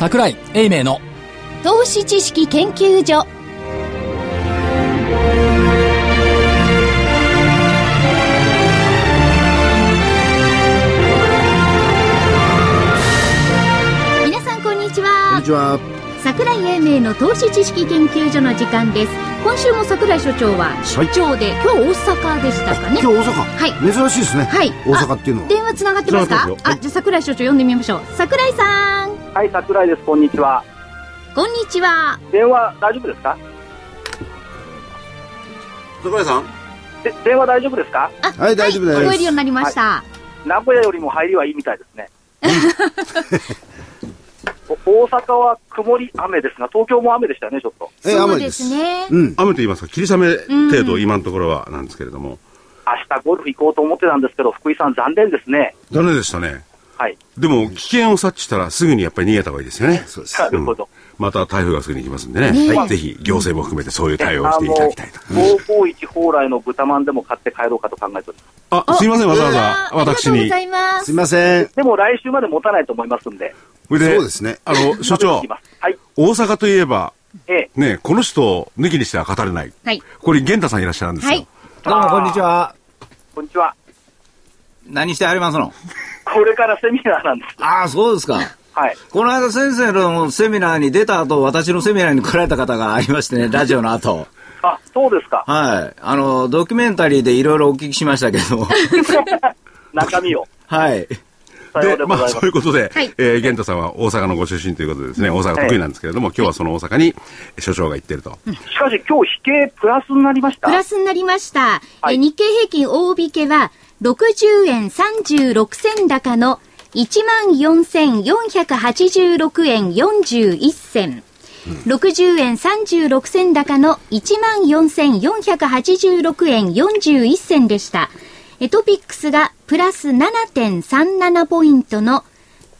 桜井英明の。投資知識研究所。皆さんこんにちは。こんにちは。桜井英明の投資知識研究所の時間です。今週も桜井所長は出張で、今日大阪でしたかね。今日大阪。はい。珍しいですね。はい。大阪っていうのは。電話つながってますかあじゃあ桜井所長呼んでみましょう。桜井さんはい、桜井です。こんにちは。こんにちは電話大丈夫ですか？桜井さんで電話大丈夫ですか？あはい大丈夫です聞こえるようになりました、名古屋よりも入りはいいみたいですね。お大阪は曇り雨ですが、東京も雨でしたよね、ちょっと。えそうで雨ですす。ね、うん。雨と言いますか、霧雨程度、今のところはなんですけれども、明日ゴルフ行こうと思ってたんですけど、福井さん残念ですね。残念でしたね。はい。でも、危険を察知したらすぐにやっぱり逃げた方がいいですよね。そうです。なるほど。また台風がすぐに来ますんでね、はいぜひ行政も含めてそういう対応をしていただきたいと。あの551蓬莱の豚まんでも買って帰ろうかと考えております。あ、すいません、わざわざあ私にありがとうござ。いますすいません。でも来週まで持たないと思いますんで。それそうですねあの、所長 はい。大阪といえば、ええ。ね、この人を抜きにしては語れない。はいここに源太さんいらっしゃるんですよ。はいどうも、こんにちは。こんにちは。何してありますの？これからセミナーなんです。ああ、そうですか。はい。この間先生のセミナーに出た後、私のセミナーに来られた方がありましてね、ラジオの後。あ、そうですか。はい。あの、ドキュメンタリーでいろいろお聞きしましたけど、中身を。はい。で、ごまあ、そういうことで、はいえー、玄太さんは大阪のご出身ということでですね、大阪得意なんですけれども、今日はその大阪に所長が行ってると。しかし今日引けプラスになりました。プラスになりました。はいえ日経平均大引けは60円36銭高の14,486円41銭。60円36銭高の14,486円41銭でした。トピックスがプラス7.37ポイントの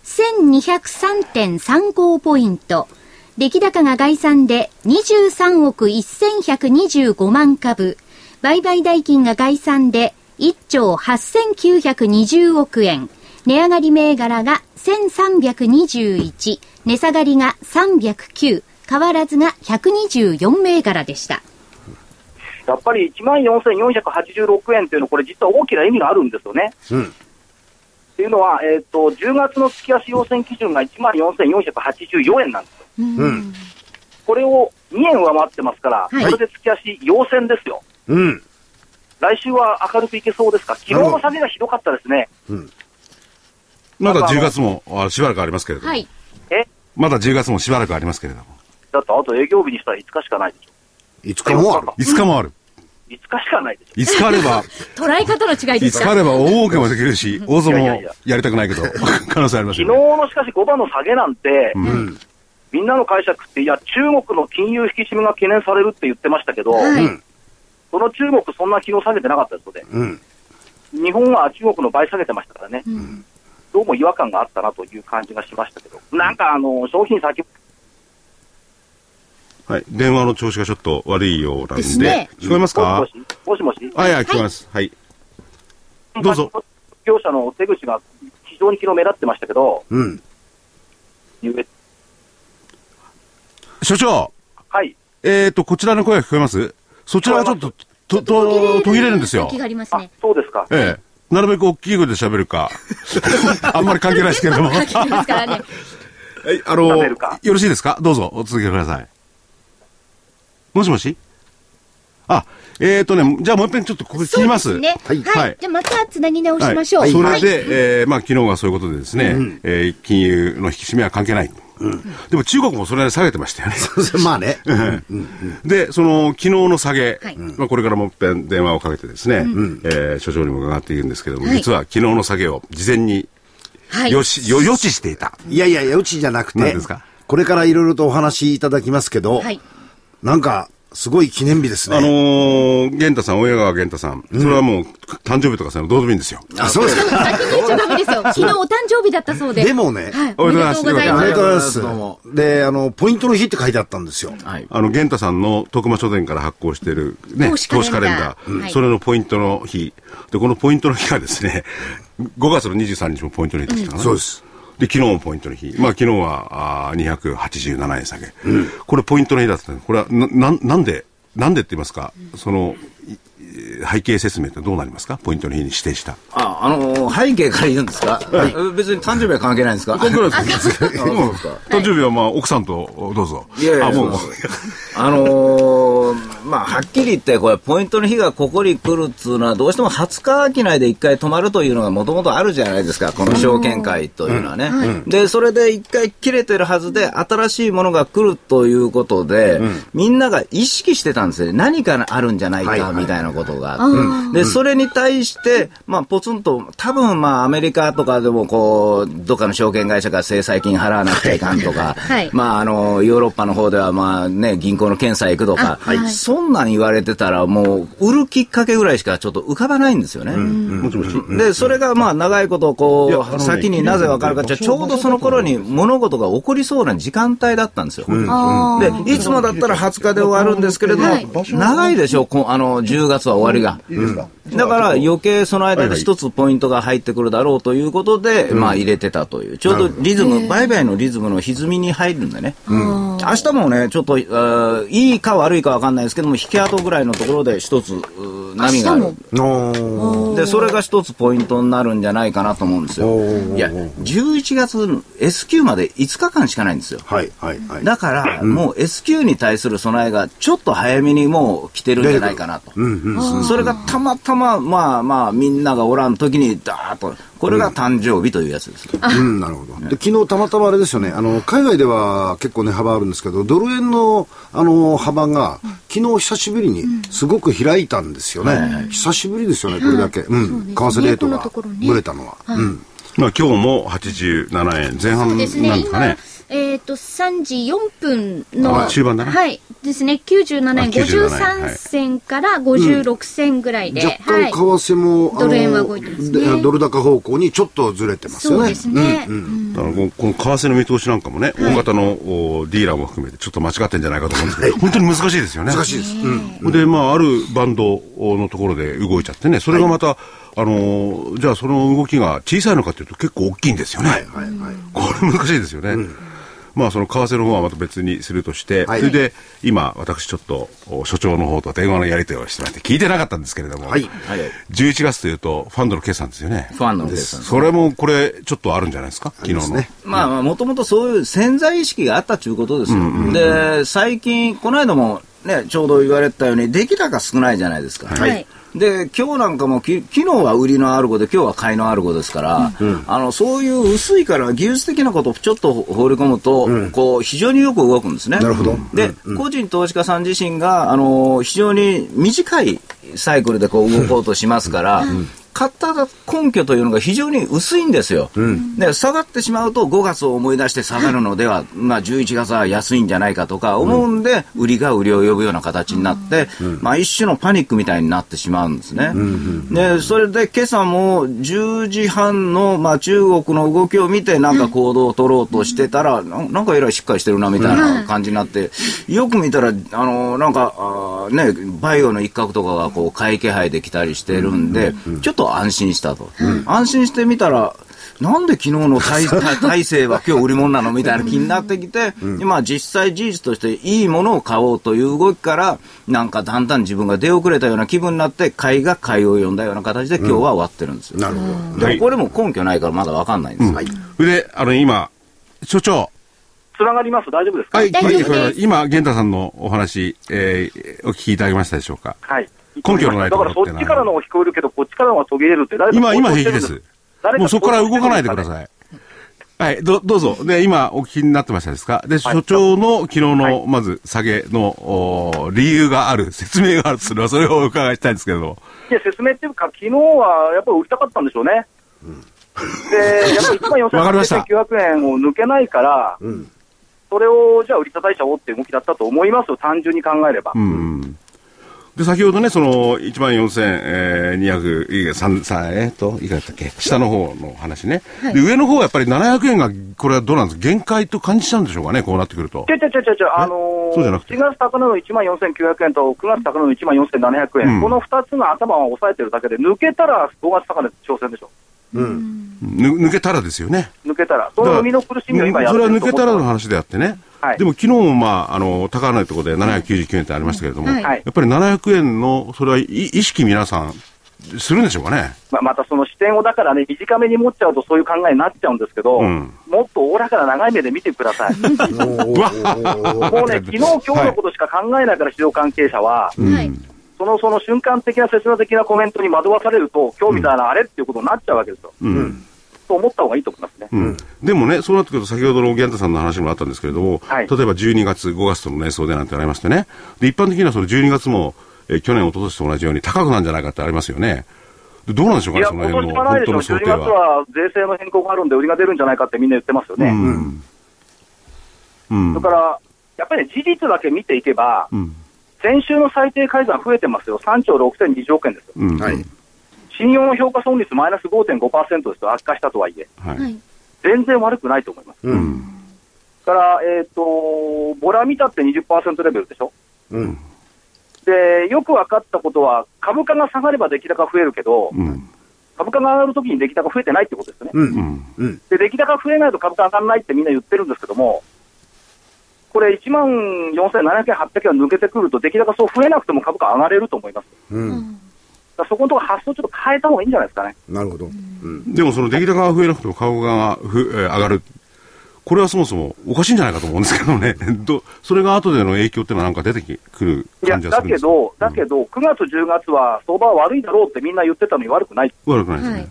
1203.35ポイント。出来高が概算で23億1125万株。売買代金が概算で1兆8920億円。値上がり銘柄が1321。値下がりが309。変わらずが124銘柄でした。やっぱり1万4486円というのは、これ、実は大きな意味があるんですよね。うん。っていうのは、えっと10月の月足要請基準が1万4484円なんですよ。うん。これを2円上回ってますから、はいこれで月足要請ですよ。うん。来週は明るくいけそうですか、昨日の下げがひどかったですね。まだ10月もあしばらくありますけれども、はい。え？まだ10月もしばらくありますけれども、だってあと営業日にしたら5日しかないでしょ。いつかもある？5日もある。5日しかないでしょ。5日あれば、捉え方の違いで5した。日あれば大儲けもできるし、大相撲いやりたくないけど、可能性あります昨日。のしかし5番の下げなんて、うん。みんなの解釈って、いや、中国の金融引き締めが懸念されるって言ってましたけど。その中国、そんな昨日下げてなかったですので、うん。日本は中国の倍下げてましたからね、どうも違和感があったなという感じがしましたけど、なんかあの商品先、はい。電話の調子がちょっと悪いようなんで、ですね聞こえますか？もしもし、もしもし、あ、いや、聞こえます。はい。どうぞ。業者の手口が非常に昨日目立ってましたけど、うん。所長、はい、えーと、こちらの声が聞こえます？そちらはちょっと、と、と、途切れるんですよ時。がありますあね。そうですか、ええ。なるべく大きい声で喋るか。あんまり関係ないですけれども。は書きますからね。い、あの、よろしいですか？どうぞ、お続けください。もしもし？あ、えーとね、じゃあもう一遍ちょっとここ切ります。すね。はいはい。じゃあまたつなぎ直しましょう。はい、そはいれで、えーまあ昨日はそういうことでですね、えー金融の引き締めは関係ない。でも中国もそれで下げてましたよね。まあね。で、その昨日の下げ、はいまあ、これからもう一遍電話をかけてですね、えー所長にも伺っていくんですけども、はい実は昨日の下げを事前にはい。よし、よ予知していた。いやいや、うちじゃなくて何ですか、これからいろいろとお話しいただきますけど、はい。なんか、すごい記念日ですね。あのー、玄太さん、親川玄太さん、それはもう誕生日とかそういうのどうでもいいんですよ。あ、そうですか。先に言っちゃダメですよ。昨日お誕生日だったそうで。でもねはい。おめでとうございますありがとうございますどうも。で、あの、ポイントの日って書いてあったんですよ。はい。あの、玄太さんの徳間書店から発行しているね、投資カレンダー投資カレンダー、はいそれのポイントの日。で、このポイントの日がですね、5月の23日もポイントの日でしたかな。そうです。で、昨日もポイントの日。まあ、昨日は、あー287円下げ。これポイントの日だったこれは、な、なんなんで、なんでって言いますか、その、い背景説明ってどうなりますか？ポイントの日に指定した。あ、あのー背景から言うんですか、え別に誕生日は関係ないんですか？関係ないです。誕生日はまあ、奥さんとどうぞ。いやいや、あ、もう、あのーまあ、はっきり言って、これ、ポイントの日がここに来るっつうのは、どうしても20日商いで一回止まるというのがもともとあるじゃないですか、この証券会というのはね。で、それで一回切れてるはずで、新しいものが来るということで、みんなが意識してたんですよね。何かあるんじゃないか、みたいなことがあって。で、それに対して、まあ、ポツンと、多分まあ、アメリカとかでも、こう、どっかの証券会社が制裁金払わなくちゃいかんとか、はい。まあ、あの、ヨーロッパの方では、まあね、銀行の検査行くとか、あはい。そんなん言われてたら、もう、売るきっかけぐらいしかちょっと浮かばないんですよね。で、それがまあ、長いこと、こう、先になぜわかるか、ちょうどその頃に物事が起こりそうな時間帯だったんですよ。で、いつもだったら20日で終わるんですけれども、はい。長いでしょ、こあの、10月は終わりが。だから余計その間で一つポイントが入ってくるだろうということで、まあ入れてたという。ちょうど。リズム、売買のリズムの歪みに入るんでね。明日もね、ちょっと、いいか悪いかわかんないですけども、引き跡ぐらいのところで一つ、波がある。で、それが一つポイントになるんじゃないかなと思うんですよ。いや、11月の S q まで5日間しかないんですよ。はい、はい、はい。だから、もう S q に対する備えがちょっと早めにもう来てるんじゃないかなと。それがたまたま、まあまあ、みんながおらん時に、ダーッと、これが誕生日というやつです。うん、なるほど。で、昨日たまたまあれですよね、あの、海外では結構ね、幅あるんですけど、ドル円の、あの、幅が、昨日久しぶりにすごく開いたんですよね。久しぶりですよね、これだけ。うん。為替レートがぶれたのは。うん。まあ、今日も87円前半なんですかね。、えっ、と、3時4分の、あ中盤だなはい、ですね、97円あ97円53銭から56銭ぐらいで、若干為替も、ドル円は動いてますねでドル高方向にちょっとずれてますよね。そうですね。だからこのこの為替の見通しなんかもね、大型のおディーラーも含めてちょっと間違ってんじゃないかと思うんですけど、本当に難しいですよね。難しいです。うん。で、まあ、あるバンドのところで動いちゃってね、それがまた、あのーじゃあその動きが小さいのかというと結構大きいんですよね。はい、はい、はい。これ難しいですよね。まあ、その為替の方はまた別にするとして、はいそれで、今、私ちょっと、お所長の方と電話のやり取りをしてまして、聞いてなかったんですけれども、はいはい11月というと、ファンドの決算ですよね。ファンの計算。それも、これ、ちょっとあるんじゃないですか？昨日の。ね。まあまあ、もともとそういう潜在意識があったということですよ。で、最近、この間もね、ちょうど言われたように、出来高少ないじゃないですか。はいで、今日なんかもき、昨日は売りのアルゴで、今日は買いのアルゴですから、あの、そういう薄いから技術的なことをちょっと放り込むと、こう、非常によく動くんですね。なるほど。で、個人投資家さん自身が、あの、非常に短いサイクルでこう動こうとしますから、買った根拠というのが非常に薄いんですよ。で、下がってしまうと5月を思い出して下がるのでは、まあ11月は安いんじゃないかとか思うんで、売りが売りを呼ぶような形になって、まあ一種のパニックみたいになってしまうんですね。で、それで今朝も10時半の、まあ中国の動きを見てなんか行動を取ろうとしてたら、ななんかえらいしっかりしてるなみたいな感じになって、よく見たら、あの、なんか、あーね、バイオの一角とかがこう買い気配できたりしてるんで、ちょっと安心したと。安心してみたら、なんで昨日の体体制 は今日売り物なのみたいな気になってきて、今実際事実としていいものを買おうという動きから、なんかだんだん自分が出遅れたような気分になって、買いが買いを呼んだような形で今日は終わってるんですよ。なるほど。でもこれも根拠ないからまだわかんないんですよ。それで、あの、今、所長。つながります大丈夫ですか？はい、大丈夫ですはい今、玄太さんのお話、えーお聞きいただきましたでしょうか？はい。根拠のないだからそっちからのが聞こえるけど、こっちからのが途切れるって誰か今、今平気ですもうそこから動かないでくだい。さい。はい、ど、どうぞ。で、今、お聞きになってましたですか？で、所長の昨日の、まず、下げの、お理由がある、説明があるというのは、それをお伺いしたいんですけれども。いや、説明っていうか、昨日はやっぱり売りたかったんでしょうね。で、やっぱり1万わかりました4900円を抜けないから、それをじゃあ売り叩いちゃおうっていう動きだったと思いますよ、単純に考えれば。うん。で、先ほどね、その、1万4200、えー、3、3、えーっと、いくらだったっけ？下の方の話ね。で、上の方はやっぱり700円が、これはどうなんです？か限界と感じちゃうんでしょうかね、こうなってくると。ちょちょちょちょ、あのー、そうじゃなくて？4月高値の1万4900円と9月高値の1万4700円、うん。この2つの頭を押さえてるだけで、抜けたら5月高値挑戦でしょ。ぬ抜けたらですよね。抜けたら。その生みの苦しみを今やそれは抜けたらの話。話であってね。はいでも昨日もまあ、あの、高値のところで799円ってありましたけれども、はいやっぱり700円の、それはい意識皆さん、するんでしょうかね。ままたその視点をだからね、短めに持っちゃうとそういう考えになっちゃうんですけど、うんもっとおおらかな長い目で見てください。うわもうね、昨日今日のことしか考えないから、市場関係者は、はい。そのその瞬間的な切な的なコメントに惑わされると、今日みたいなあれっていうことになっちゃうわけですよ。うん。と思った方がいいと思いますね。うんでもね、そうなってくると、先ほどのギャンタさんの話もあったんですけれども、はい例えば12月、5月との年相でなんてありましてね、で一般的にはその12月も、えー去年、一昨年と同じように高くなんじゃないかってありますよね。でどうなんでしょうかね、その今辺の本当年はないでしょう。12月の想定は。は税制の変更があるんで、売りが出るんじゃないかってみんな言ってますよね。うん。うん。それから、やっぱり事実だけ見ていけば、うん。先週の最低改ざん増えてますよ。3兆6020億円ですよ。うん。はい。信用の評価損率マイナス5.5%ですよ。悪化したとはいえ。はい。はい。全然悪くないと思います。うん。だから、えっ、と、ボラ見たって20%レベルでしょ？うん。で、よく分かったことは、株価が下がれば出来高増えるけど、うん。株価が上がるときに出来高増えてないってことですよね。う。うんん。うん。で、出来高増えないと株価上がらないってみんな言ってるんですけども、これ1万4700円、800円抜けてくると、出来高そう増えなくても株価上がれると思います。うん。そこのところ発想ちょっと変えた方がいいんじゃないですかね。なるほど。うん。でもその出来高が増えなくても株価がふ、えー上がる。これはそもそもおかしいんじゃないかと思うんですけどね。どそれが後での影響っていうのはなんか出てくるいや、感じはするんですだけど、だけど、9月、10月は相場は悪いだろうってみんな言ってたのに悪くない。悪くないですね。はい。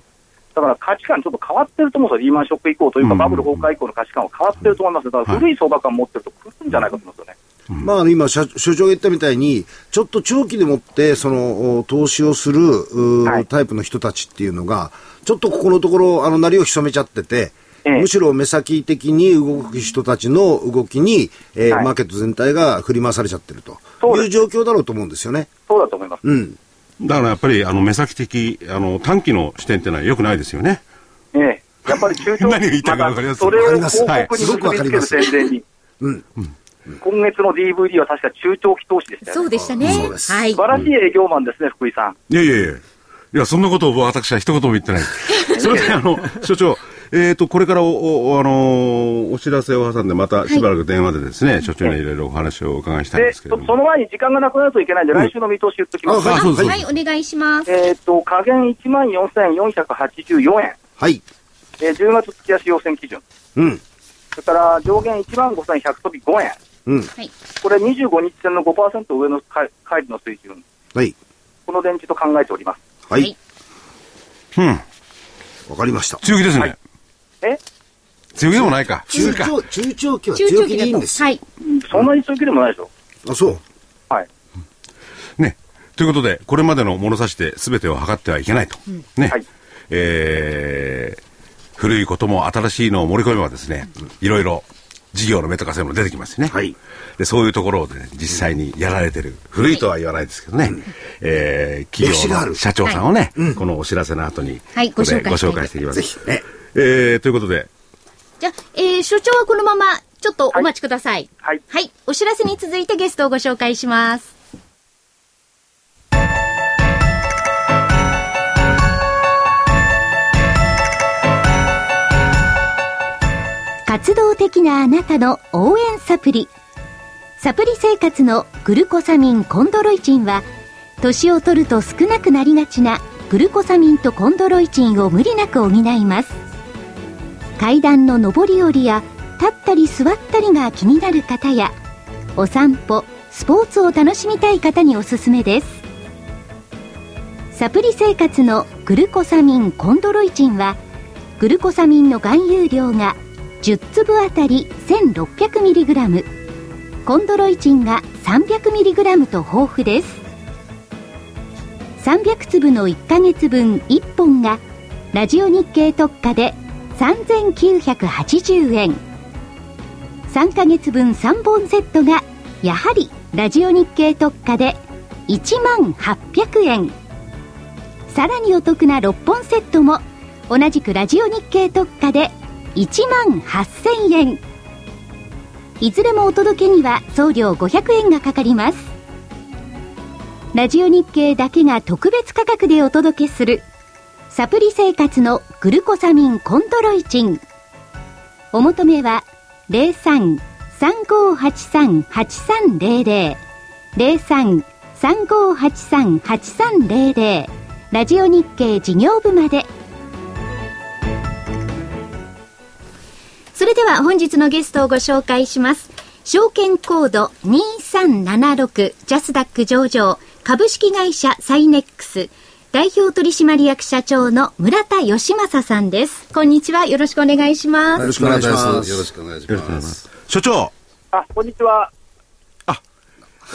だから価値観ちょっと変わってると思うんですよ。リーマンショック以降というか、うんバブル崩壊以降の価値観は変わってると思います。だから古い相場感持ってると来るんじゃないかと思うんですよね。まあ、あの今、社所長が言ったみたいに、ちょっと長期でもって、その、お投資をする、はいタイプの人たちっていうのが、ちょっとここのところ、あの、なりを潜めちゃってて、ええむしろ目先的に動く人たちの動きに、えーはいマーケット全体が振り回されちゃってるという状況だろうと思うんですよね。そうだと思います。うん。だからやっぱりあの目先的、あの短期の視点っていうのは良くないですよね。ええ。やっぱり中長 何が言いたいかわかりますそれを広告に結びつけるります宣伝に。うん。今月の DVD は確か中長期投資でしたよね。そうでしたね。そうですはい素。晴らしい営業マンですね、福井さん。いやいやいや。いや、そんなことを私は一言も言ってない。それで、あの、所長、えっ、と、これからお、おあのーお知らせを挟んで、またしばらく電話でですね、所長にいろいろお話をお伺いしたいんで、ですけれども。そその前に時間がなくなるといけないんで、来週の見通し言っときます。あはいあそうですはい、お願いします。えっ、と、下限1万4484円。はい。えー10月月足要請基準。うん。それから上限1万5100飛び5円。うん。はい。これ25日線の5%上のか乖離の水準。はい。この電池と考えております。はい。はいうん。わかりました。強気ですね。はいえ？強気でもないか。中。長、中長期は中強気。でいいんです。はい。そんなに強気でもないでしょ。あ、そう？はい。ね。ということで、これまでの物差しで全てを測ってはいけないと。ね。はいえー古いことも新しいのを盛り込めばですね、いろいろ事業の目とかそういうの出てきますね。はいで、そういうところをね、実際にやられてる、古いとは言わないですけどね、えー企業歴史があるの社長さんをね、このお知らせの後に、はいご紹介ご紹介していきます。ぜひね。えーということで、じゃあ、えー、所長はこのまま、ちょっとお待ちください。はい。はい。お知らせに続いてゲストをご紹介します。活動的なあなたの応援サプリ。サプリ生活のグルコサミンコンドロイチンは、年を取ると少なくなりがちなグルコサミンとコンドロイチンを無理なく補います。階段の上り下りや立ったり座ったりが気になる方やお散歩スポーツを楽しみたい方におすすめです。サプリ生活のグルコサミンコンドロイチンはグルコサミンの含有量が10粒あたり 1600mg コンドロイチンが 300mg と豊富です。300粒の1ヶ月分1本がラジオ日経特価で3980円。3ヶ月分3本セットがやはりラジオ日経特価で1万800円。さらにお得な6本セットも同じくラジオ日経特価で1万8000円。いずれもお届けには送料500円がかかります。ラジオ日経だけが特別価格でお届けするサプリ生活のグルコサミンコントロイチン。お求めは03-3583-8300 03-3583-8300ラジオ日経事業部まで。それでは本日のゲストをご紹介します。証券コード2376ジャスダック上場株式会社サイネックス。代表取締役社長の村田義正さんです。こんにちは。よろしくお願いします。よろしくお願いします。よろしくお願いします。所長。あ、こんにちは。あ、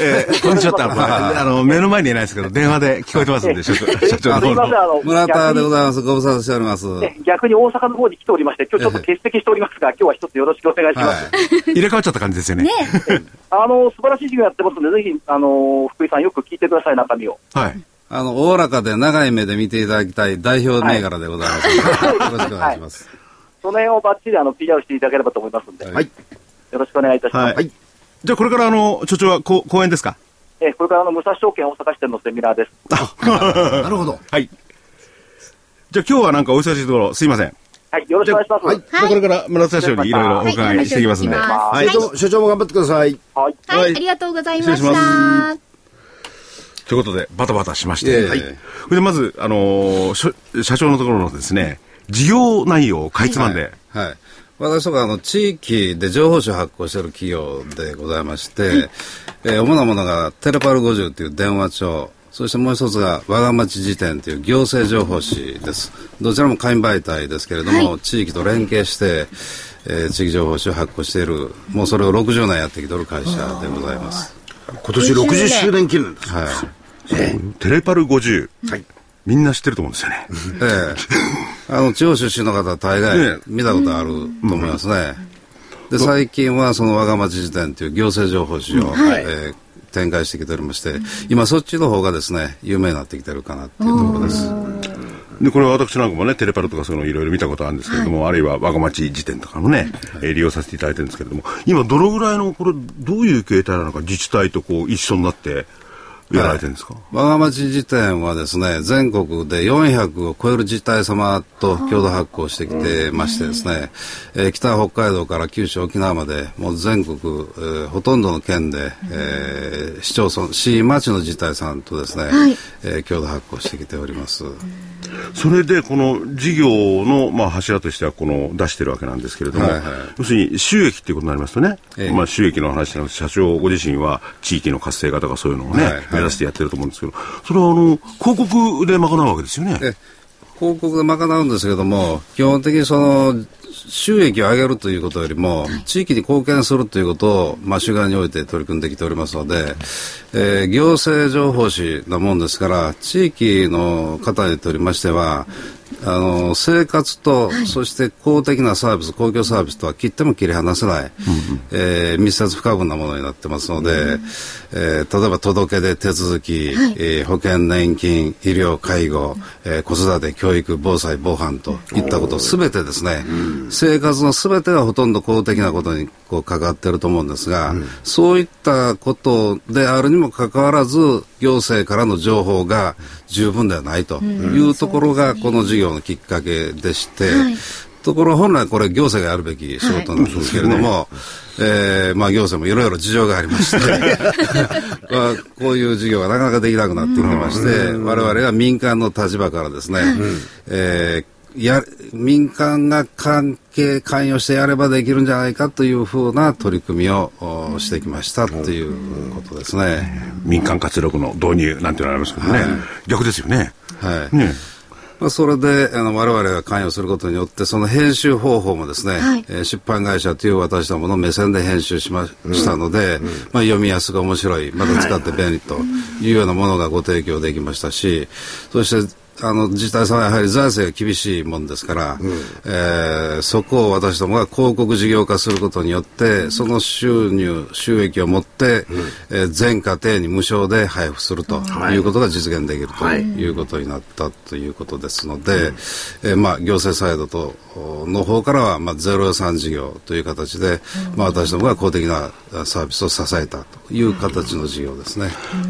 えー、こんにちは あの、目の前にいないですけど、電話で聞こえてますんで、所長。社長の。村田でございます。ご無沙汰しております。逆に大阪の方に来ておりまして、今日ちょっと欠席しておりますが、今日は一つよろしくお願いします。入れ替わっちゃった感じですよね。ねあの、素晴らしい授業やってますので、ぜひ、あの、福井さんよく聞いてください、中身を。はい。あの、おおらかで長い目で見ていただきたい代表銘柄でございます、はい、よろしくお願いします。はい、その辺をばっちりあの PR していただければと思いますので、はい、よろしくお願いいたします。はい、じゃあこれからあの、所長はこ講演ですか？えこれからあの、武蔵証券大阪支店のセミナーです。なるほど。はい。じゃあ今日はなんかお忙しいところ、すいません。はい、よろしくお願いします。はい。じゃこれから村田社長にいろいろお伺いしていきますんで。はい、所長も頑張ってください。はい。はい、ありがとうございました。ということで、バタバタしまして。はい。で、まず、あのー、社長のところのですね、事業内容をかいつまんで。はい、はい私とかあの地域で情報誌を発行している企業でございまして、えー、主なものがテレパル50という電話帳、そしてもう一つが我が町辞典という行政情報誌です。どちらも会員媒体ですけれども、はい、地域と連携して、えー、地域情報誌を発行している、もうそれを60年やってきている会社でございます。今年60周年記念です。はい。えー、テレパル50。はい。みんな知ってると思うんですよね。ええー、あの、地方出身の方、大概見たことあると思いますね。で、最近はその我が町辞典という行政情報誌を、はい、えー、展開してきておりまして、今そっちの方がですね、有名になってきてるかなっていうところです。で、これは私なんかもね、テレパルとかそういうのいろいろ見たことあるんですけれども、はい、あるいは我が町辞典とかもね、はい、利用させていただいてるんですけれども、今どのぐらいの、これ、どういう形態なのか、自治体とこう一緒になって、やられてるんですか、我が町辞典はですね、全国で400を超える自治体様と共同発行してきてましてですね、えー、北北海道から九州沖縄まで、もう全国、えー、ほとんどの県で、えー、市町村、市町の自治体さんとですね、はい、えー、共同発行してきております。それでこの事業の、まあ、柱としてはこの出してるわけなんですけれども、はいはい、要するに収益っていうことになりますとね、ええ、まあ、収益の話なんです。社長ご自身は地域の活性化とかそういうのをね、はいはい、目指してやってると思うんですけど、それはあの広告で賄うわけですよね。広告で賄うんですけども、基本的にその収益を上げるということよりも、地域に貢献するということを、まあ、主眼において取り組んできておりますので、えー、行政情報誌なもんですから、地域の方にとりましては、あの生活と、はい、そして公的なサービス、公共サービスとは切っても切り離せない、うん、えー、密接不可分なものになってますので、うん、えー、例えば届け出、手続き、はい、えー、保険、年金、医療、介護、えー、子育て、教育、防災、防犯といったことすべてですね、うん、生活のすべてがほとんど公的なことにこう関わっていると思うんですが、そういったことであるにもかかわらず、行政からの情報が十分ではないというところが、この事業のきっかけでして、はい、ところ本来これ行政がやるべき仕事なんですけれども、はい、えー、まあ行政もいろいろ事情がありまして まあ、こういう事業がなかなかできなくなってきてまして、我々は民間の立場からですね、はい、えーや民間が関係関与してやればできるんじゃないかというふうな取り組みをしてきましたということですね。民間活力の導入なんていうのありますけどね、はい、逆ですよね。はい。ね。まあ、それであの我々が関与することによってその編集方法もですね、はい、えー、出版会社という私どもの目線で編集しましたので、うん。うん、まあ、読みやすく面白いまた使って便利というようなものがご提供できましたしそしてあの自治体さんはやはり財政が厳しいもんですから、うん、えー、そこを私どもが広告事業化することによって、その収入、収益を持って、うん、えー、全家庭に無償で配布するとい。うことが実現できるとい。うことになったということですので、はい、えー、まあ、行政サイドとの方からは、まあ、ゼロ予算事業という形で、まあ、私どもが公的なサービスを支えたという形の事業ですね。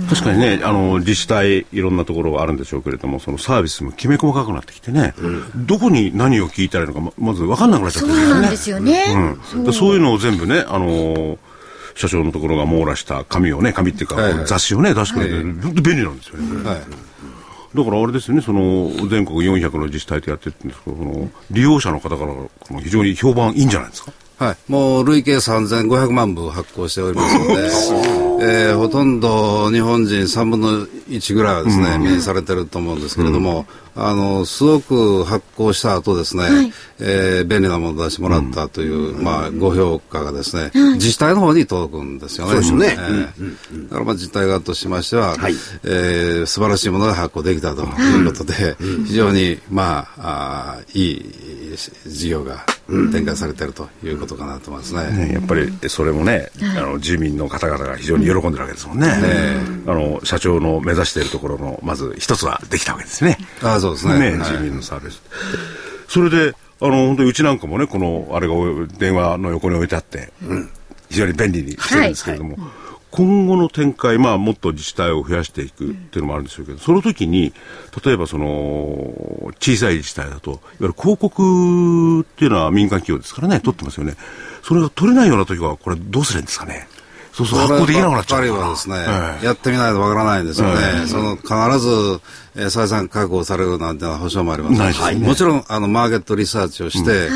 確かにね、あの自治体いろんなところがあるんでしょうけれども、そのササービスもきめ細かくなってきてね、どこに何を聞いたらいいのかままず分かんなくなっちゃってるそうなんですよね。うん、そういうのを全部ね、あのー社長のところが網羅した紙をね、紙っていうか、はいはい雑誌をね、出してくれて、本当便利なんですよね。はい。だからあれですよね、その全国400の自治体とやってるんですけど、その利用者の方から非常に評判いいんじゃないですか？はい。もう累計3500万部発行しておりますので、えーほとんど日本人3分の1ぐらいはですね、目にされてると思うんですけれども、あの、すごく発行した後ですね、えー便利なものを出してもらったという、まあ、ご評価がですね、自治体の方に届くんですよね。そうですね。えー。だからまあ自治体側としましては、はい。えー素晴らしいものが発行できたということで、非常に、まあ、あーいい事業が展開されているということかなと思いますね。ね、やっぱりそれもね、あの住民の方々が非常に喜んでるわけですもんね、あの社長の目指してい。るところのまず一つはできたわけですね。ああ、そうですね。ね、のサービス。それで、あの、本当にうちなんかもね、この、あれが電話の横に置いてあって、非常に便利にしてるんですけれども、今後の展開、まあ、もっと自治体を増やしていくっていうのもあるんでしょうけど、その時に、例えばその、小さい自治体だと、いわゆる広告っていうのは民間企業ですからね、取ってますよね。それが取れないような時は、これどうするんですかね？そうそう、発行できなくなっちゃうはですね、ええ。やってみないとわからないんですよね。その、必ず、えー採算確保されるなんていうのは保証もありませんもちろん、あの、マーケットリサーチをして、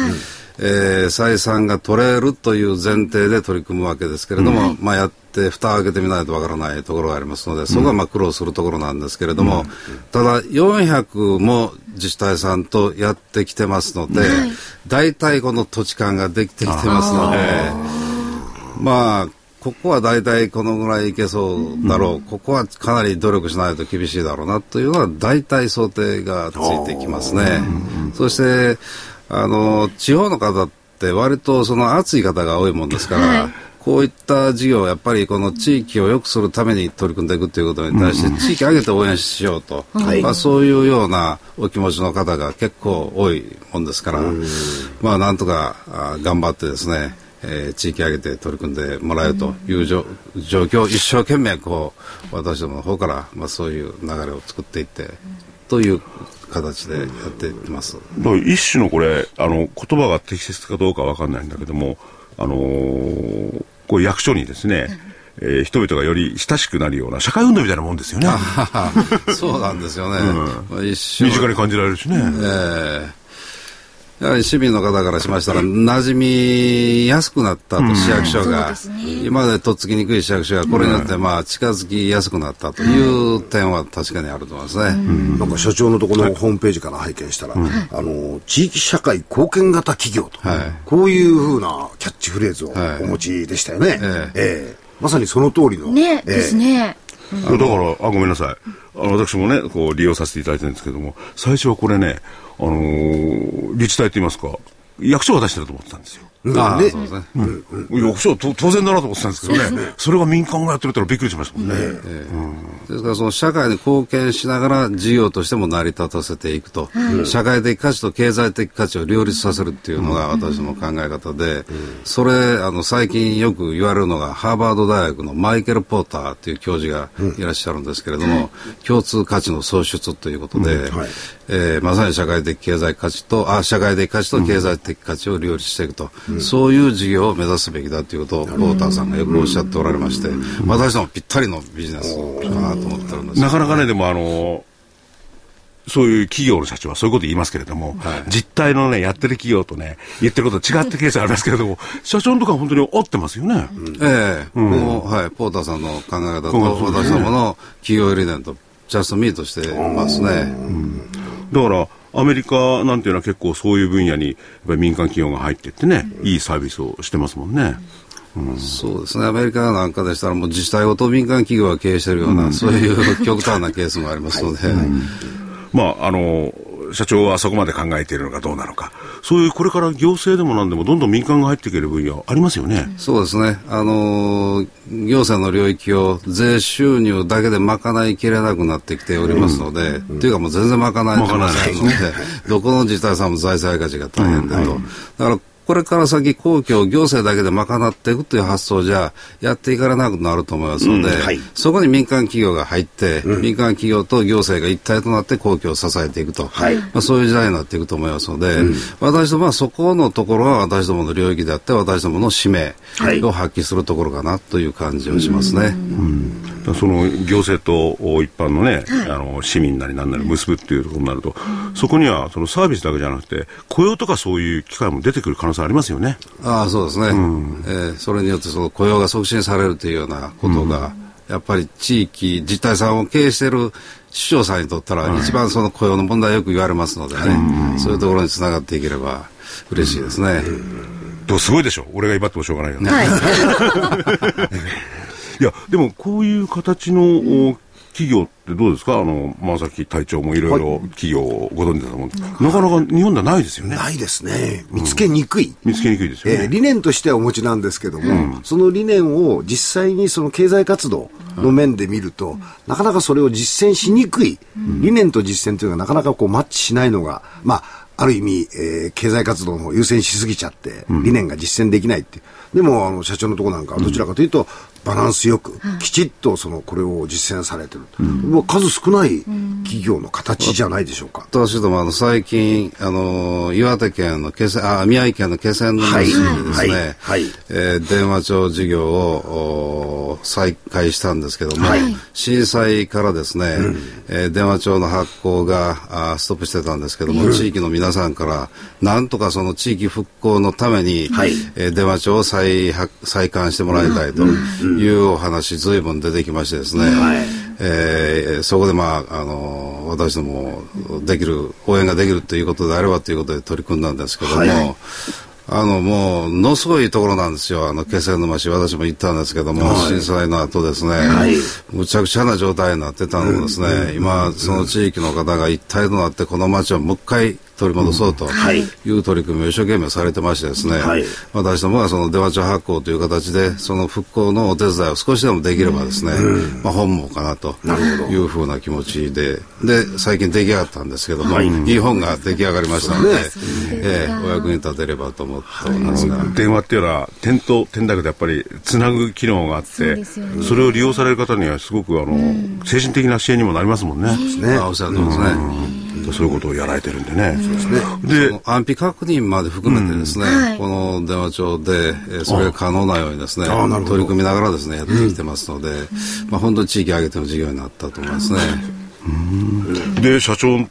えー採算が取れるという前提で取り組むわけですけれども、まあ、やって、蓋を開けてみないとわからないところがありますので、そこはまあ苦労するところなんですけれども、ただ、400も自治体さんとやってきてますので、大体この土地勘ができてきてますので、まあ、ここは大体このぐらいいけそうだろう、ここはかなり努力しないと厳しいだろうなというのは大体想定がついてきますね。そして、あの、地方の方って割とその熱い方が多いもんですから、こういった事業をやっぱりこの地域を良くするために取り組んでいくということに対して、地域挙げて応援しようと、まあ、そういうようなお気持ちの方が結構多いもんですから、まあなんとかあ頑張ってですね、えー地域挙げて取り組んでもらえるという状状況を一生懸命こう私どもの方から、まあ、そういう流れを作っていって、という形でやっていってます。一種のこれあの言葉が適切かどうかわかんないんだけども、あのーこう役所にですね、えー人々がより親しくなるような社会運動みたいなもんですよね。そうなんですよね。まあ一緒身近に感じられるしね。ええやはり市民の方からしましたら、馴染みやすくなったと、市役所が、今までとっつきにくい市役所が、これによって、まあ、近づきやすくなったという点は確かにあると思いますね。なんか社長のところのホームページから拝見したら、あの、地域社会貢献型企業と、はい。こういうふうなキャッチフレーズをはい。お持ちでしたよね。ええ。えまさにその通りの。ね、ええですね。だから、あ、ごめんなさい。あの私もね、こう、利用させていただいてるんですけども、最初はこれね、あのー自治体といいますか、役所が出してると思ってたんですよ。ああ、ね。役所当然だなと思ってたんですけどね、それが民間がやってるってのはびっくりしましたもんね。ですから、その社会に貢献しながら事業としても成り立たせていくと、社会的価値と経済的価値を両立させるっていうのが私の考え方で、それ、あの、最近よく言われるのが、ハーバード大学のマイケル・ポーターという教授がいらっしゃるんですけれども、共通価値の創出ということで、はい。えーまさに社会的経済価値と、あ、社会的価値と経済的価値を両立していくと、そういう事業を目指すべきだということを、ポーターさんがよくおっしゃっておられまして、私どもぴったりのビジネスかなと思ってるんですよ。なかなかね、でもあのそういう企業の社長はそういうこと言いますけれども、実態のね、やってる企業とね、言ってることは違ってケースがありますけれども、社長のとこは本当に合ってますよね。ええ。もう、はい、ポーターさんの考え方と、私どもの企業理念と、ジャストミートしてますね。だから、アメリカなんていうのは結構そういう分野に、やっぱり民間企業が入ってってね、いいサービスをしてますもんね。そうですね、アメリカなんかでしたら、もう自治体ごと民間企業が経営しているような、そういう極端なケースもありますので、まあ、あの、社長はそこまで考えているのかどうなのか、そういうこれから行政でもなんでもどんどん民間が入っていける分野ありますよね。そうですね、あのー行政の領域を税収入だけで賄いきれなくなってきておりますので、というかもう全然賄えてませんので、どこの自治体さんも財政赤字が大変でと。だからこれから先公共、行政だけで賄っていくという発想じゃやっていかれなくなると思いますので、うんはい。そこに民間企業が入って、民間企業と行政が一体となって公共を支えていくと、はい。まあ、そういう時代になっていくと思いますので、私どもはそこのところは私どもの領域であって、私どもの使命を発揮するところかなという感じをしますね。その行政と一般のね、あの市民なりなんなり結ぶっていうところになると、そこにはそのサービスだけじゃなくて、雇用とかそういう機会も出てくる可能性ありますよね。ああそうですね、えーそれによってその雇用が促進されるというようなことが、やっぱり地域、実体さんを経営している首長さんにとったら、一番その雇用の問題よく言われますのでね、そういうところにつながっていければ嬉しいですね。でもすごいでしょ。俺が威張ってもしょうがないよね。はい。いや、でもこういう形の、お企業ってどうですか？あの、山崎隊長もいろいろ企業をご存知だと思うんですなかなか日本ではないですよね。ないですね。見つけにくい。見つけにくいですよね。えー理念としてはお持ちなんですけども、その理念を実際にその経済活動の面で見ると、なかなかそれを実践しにくい、理念と実践というのがなかなかこうマッチしないのが、まあ、ある意味、えー経済活動の優先しすぎちゃって、理念が実践できないっていう。でも、あの、社長のところなんかはどちらかというと、バランスよく、きちっとその、これを実践されてる。まあ数少ない企業の形じゃないでしょうか。私どもあの最近、あの岩手県の気仙あ宮城県の気仙沼市にですね、はい。はい。えー電話帳事業をお再開したんですけども、震災からですね、えー電話帳の発行があストップしてたんですけども、地域の皆さんからなんとかその地域復興のために、はい。えー電話帳を再発再刊してもらいたいというお話、ずいぶん出てきましてですね、えーそこでまあ、あの私どもできる、応援ができるということであればということで取り組んだんですけども、はい。あの、もう、のすごいところなんですよ。あの、気仙沼市、私も行ったんですけども、震災の後ですね、むちゃくちゃな状態になってたのをですね、今、その地域の方が一体となって、この町をもう一回取り戻そうとい。う取り組みを一生懸命されてましてですね、はい。私どもはその電話帳発行という形で、その復興のお手伝いを少しでもできればですね、まあ本望かなというふうな気持ちで、で、最近出来上がったんですけども、い。い本が出来上がりましたので、ええお役に立てればと思っておりますが。電話っていうのは点と点だけでやっぱりつなぐ機能があってそ,、ですよね。れを利用される方にはすごくあの、精神的な支援にもなりますもんね、ね、おっしゃるとりですね。そういうことをやられてるんでね。そでの安否確認まで含めてですね、はいこの電話帳で、えーそれが可能なようにですね取り組みながらですねやってきてますので、まあ本当に地域挙げての事業になったと思いますね。で社長の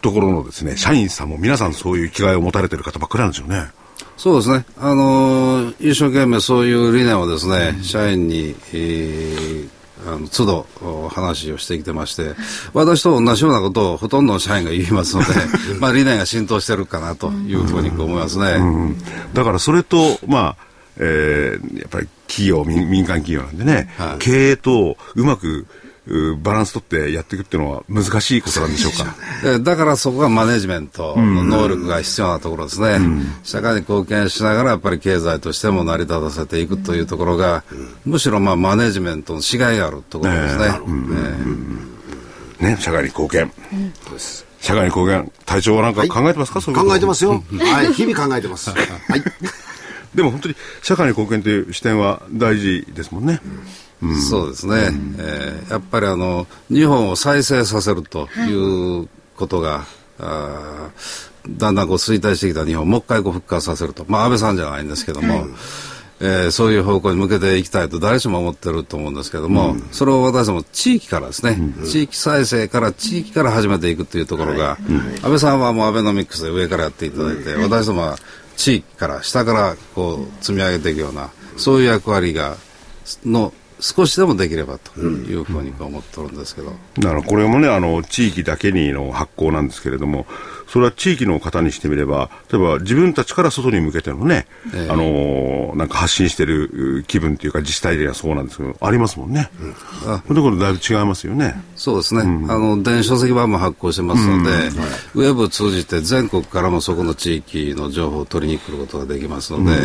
ところのですね社員さんも皆さんそういう気概を持たれてる方ばっかりなんですよね。そうですね。あのー一生懸命そういう理念をですね、社員に、えーあの都度お話をしてきてまして、私と同じようなことをほとんどの社員が言いますので、まあ理念が浸透してるかなというふうに思いますね。だからそれと、まあ、えーやっぱり企業、民民間企業なんでね、はい経営とうまくうバランス取ってやっていくっていうのは難しいことなんでしょうか？でだからそこがマネジメントの能力が必要なところですね、社会に貢献しながらやっぱり経済としても成り立たせていくというところが、むしろまあマネジメントのしがいがあるところですね。えね、社会に貢献。社会に貢献。隊長はなんか考えてますか、そういう考えてますよ。はい、日々考えてます。はい。でも本当に社会に貢献という視点は大事ですもんね。えそうですね、えーやっぱりあの日本を再生させるとい。うことが、あーだんだんこう衰退してきた日本をもう一回こう復活させると、まあ、安倍さんじゃないんですけども、えーそういう方向に向けていきたいと誰しも思ってると思うんですけども、それを私ども地域からですね、地域再生から地域から始めていくというところが、安倍さんはもうアベノミクスで上からやっていただいて、私どもは地域から下からこう積み上げていくようなそういう役割がの少しでもできればというふうに思っておるんですけど、だからこれもね、あの、地域だけにの発行なんですけれども、それは地域の方にしてみれば、例えば自分たちから外に向けてのね、ええ。あのーなんか発信してるう気分っていうか自治体ではそうなんですけど、ありますもんね。あこれところだいぶ違いますよね。そうですね、あの電子書籍版も発行してますので、ウェブを通じて全国からもそこの地域の情報を取りに来ることができますので、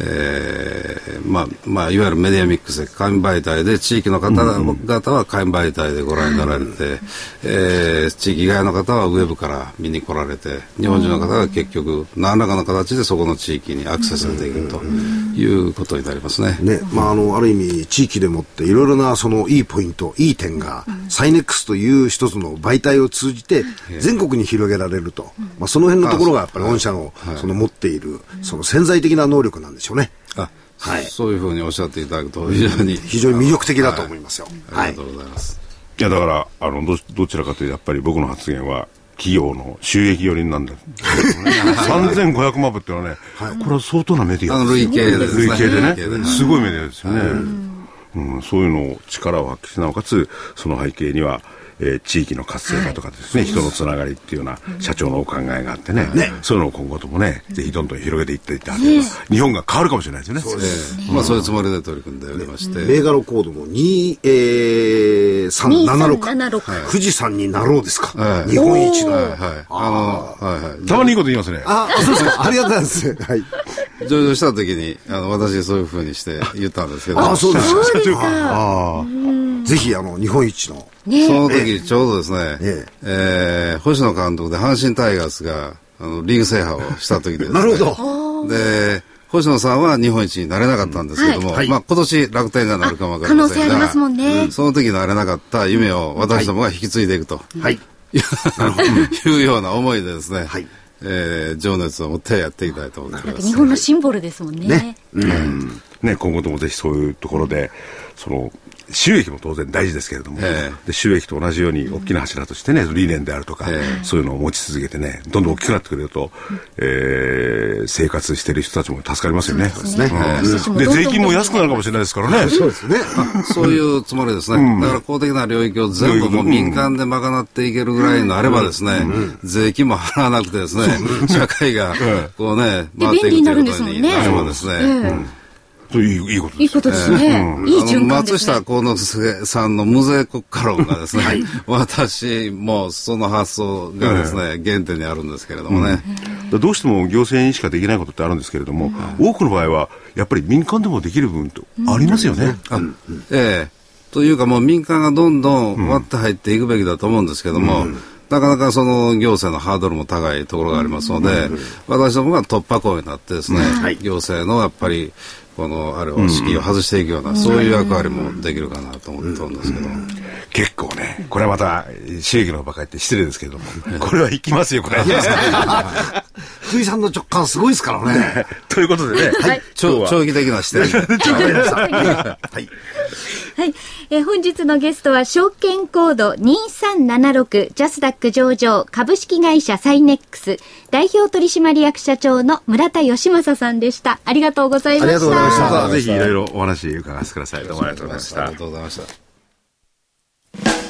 ええーまあまあ、いわゆるメディアミックスで紙媒体で地域の方々は紙媒体でご覧になられて、えー地域以外の方はウェブから見に来られて日本人の方が結局何らかの形でそこの地域にアクセスできるということになりますね。ね、まあ、あの、ある意味、地域でもって、いろいろな、その、いいポイント、いい点が、サイネックスという一つの媒体を通じて、全国に広げられると。まあ、その辺のところが、やっぱり、御社の、その、持っている、その、潜在的な能力なんでしょうね。あはいそういうふうにおっしゃっていただくと非常に、非常に魅力的だと思いますよ。はいありがと。うございます。いや、だから、あの、ど、どちらかというと、やっぱり僕の発言は、企業の収益寄りになるんだ。3500万部っていうのはね、これは相当なメディア累計ですね累計でねすごいメディアですよね。うん、そういうのを力を発揮して、なおかつ、その背景には、えー地域の活性化とかですね、人のつながりっていうような社長のお考えがあってね、そういうのを今後ともね、ぜひどんどん広げていっていただければ、日本が変わるかもしれないですよね。えーまあ、そういうつもりで取り組んでおりまして、銘柄コードも2、えー、376。2376富士山になろうですか？はい日本一の。はいはい、あの、はいはい。たまにいいこと言いますね。あ、そうですか。ありがとうございます。はい。上場した時に、あの、私そういうふうにして言ったんですけど、あ、そうですそうですか。ああ。ぜひ、あの、日本一の。その時ちょうどですね、ええー星野監督で阪神タイガースが、あの、リーグ制覇をした時でね。なるほど。で、星野さんは日本一になれなかったんですけども、はいまあ今年楽天がなるかもわかりませんが、可能性ありますもんねその時なれなかった夢を私どもが引き継いでいくと、はい。い、うような思いでですね、はいえー情熱を持ってやっていきたいと思っております。日本のシンボルですもんね。ね。ね、今後ともぜひそういうところで、その、収益も当然大事ですけれども、えで収益と同じように大きな柱としてね、理念であるとか、えそういうのを持ち続けてね、どんどん大きくなってくれると、えー生活してる人たちも助かりますよね。そうですねうん。で、税金も安くなるかもしれないですからね。そうですね。そういうつもりですね。だから公的な領域を全部もう民間で賄っていけるぐらいになればですね、税金も払わなくてですね、社会がこうね、で回っていくということに便利にななれるんですもんね。ばですね、いういいことです。いいことですね。いい循環ですね。下。幸之助さんの無税国家論がですね、私もその発想がですね、原点にあるんですけれどもね。だどうしても行政にしかできないことってあるんですけれども、多くの場合は、やっぱり民間でもできる部分とありますよね。あええ。というかもう民間がどんどん割って入っていくべきだと思うんですけども、なかなかその行政のハードルも高いところがありますので、私どもが突破口になってですね、行政のやっぱり、この、あれを、敷居を外していくような、そういう役割もできるかなと思ってるんですけど。結構ね、これはまた、収益のばかりって失礼ですけれども、これはいきますよ、これ。福井さんの直感すごいですからね。ということでね、長長期的な視点で。はい。はい。えー本日のゲストは、証券コード2376ジャスダック上場株式会社サイネックス代表取締役社長の村田義正さんでした。ありがとうございました。ありがとうございましたぜひいろいろお話伺わせてください。どうもありがとうございましたありが。とうございました。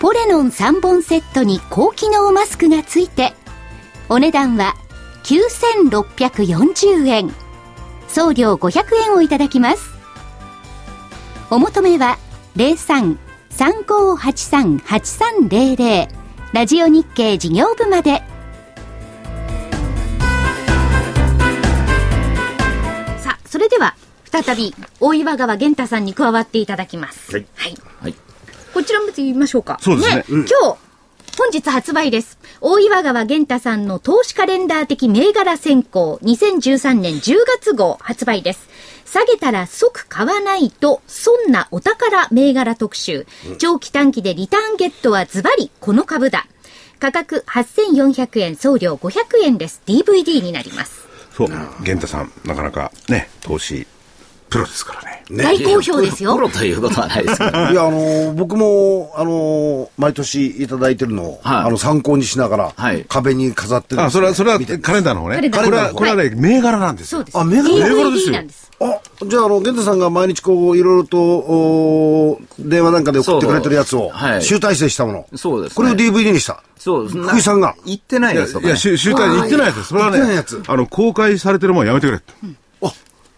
ポレノン3本セットに高機能マスクがついて、お値段は9640円。送料500円をいただきます。お求めは03-3583-8300ラジオ日経事業部まで。さあ、それでは再び大岩川源太さんに加わっていただきます。はいはい。はい。こちらも言いましょうか。そうですね今日、本日発売です。大岩川源太さんの投資カレンダー的銘柄選考2013年10月号発売です。下げたら即買わないと損なお宝銘柄特集。長期短期でリターンゲットはズバリこの株だ。価格8400円、送料500円です。DVD になります。そう。玄太さん、なかなかね、投資、プロですからね。大好評ですよプ。ロということはないですけど。いや、あの、僕も、あの、毎年いただいてるのを、はいあの、参考にしながら、はい壁に飾ってるんあ、ですねそれは、それは見てカレンダーの方ね。カレンダーこれは、これはね、銘柄なんですよ。そうです。あ銘柄銘柄ですよ。あ、じゃあ、あの、源太さんが毎日こう、いろいろと、お電話なんかで送ってくれてるやつを、そうはい集大成したもの。そうですねこれを DVD にした。そう、福井さんが言ってないですとか、いや、ね。集集大言ってないやつ。それはね言ってないやつ、あの、公開されてるもんやめてくれって。